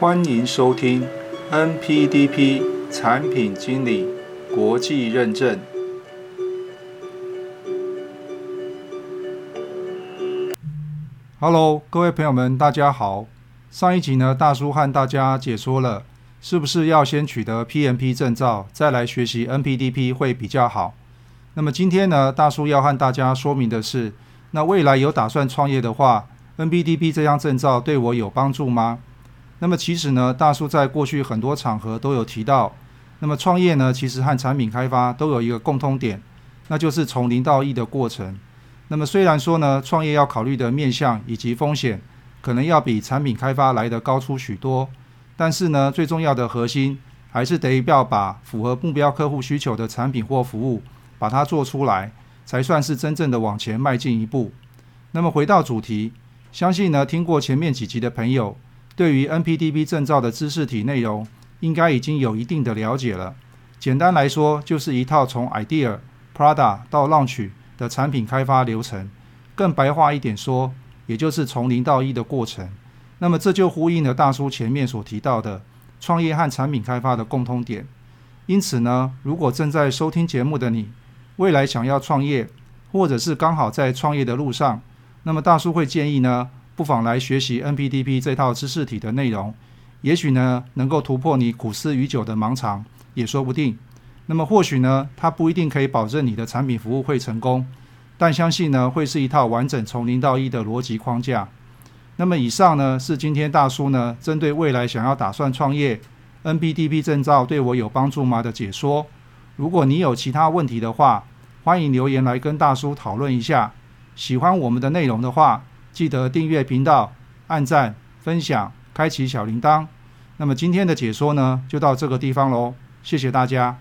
欢迎收听 NPDP 产品经理国际认证。Hello，各位朋友们，大家好。上一集呢，大叔和大家解说了，是不是要先取得 PMP 证照，再来学习 NPDP 会比较好？那么今天呢，大叔要和大家说明的是，那未来有打算创业的话，NPDP 这张证照对我有帮助吗？那么其实呢，大叔在过去很多场合都有提到，那么创业呢，其实和产品开发都有一个共通点，那就是从零到一的过程。那么虽然说呢，创业要考虑的面向以及风险。可能要比产品开发来得高出许多，但是呢，最重要的核心还是得要把符合目标客户需求的产品或服务把它做出来，才算是真正的往前迈进一步。那么回到主题，相信呢，听过前面几集的朋友，对于 NPDB 证照的知识体内容，应该已经有一定的了解了。简单来说，就是一套从 idea、Prada 到 launch 的产品开发流程。更白话一点说，也就是从零到一的过程，那么这就呼应了大叔前面所提到的创业和产品开发的共通点。因此呢，如果正在收听节目的你，未来想要创业，或者是刚好在创业的路上，那么大叔会建议呢，不妨来学习 NPDP 这套知识体的内容，也许呢，能够突破你苦思已久的盲肠，也说不定。那么或许呢，它不一定可以保证你的产品服务会成功。但相信呢，会是一套完整从零到一的逻辑框架。那么以上呢，是今天大叔呢针对未来想要打算创业，NPDP 证照对我有帮助吗的解说。如果你有其他问题的话，欢迎留言来跟大叔讨论一下。喜欢我们的内容的话，记得订阅频道、按赞、分享、开启小铃铛。那么今天的解说呢，就到这个地方喽，谢谢大家。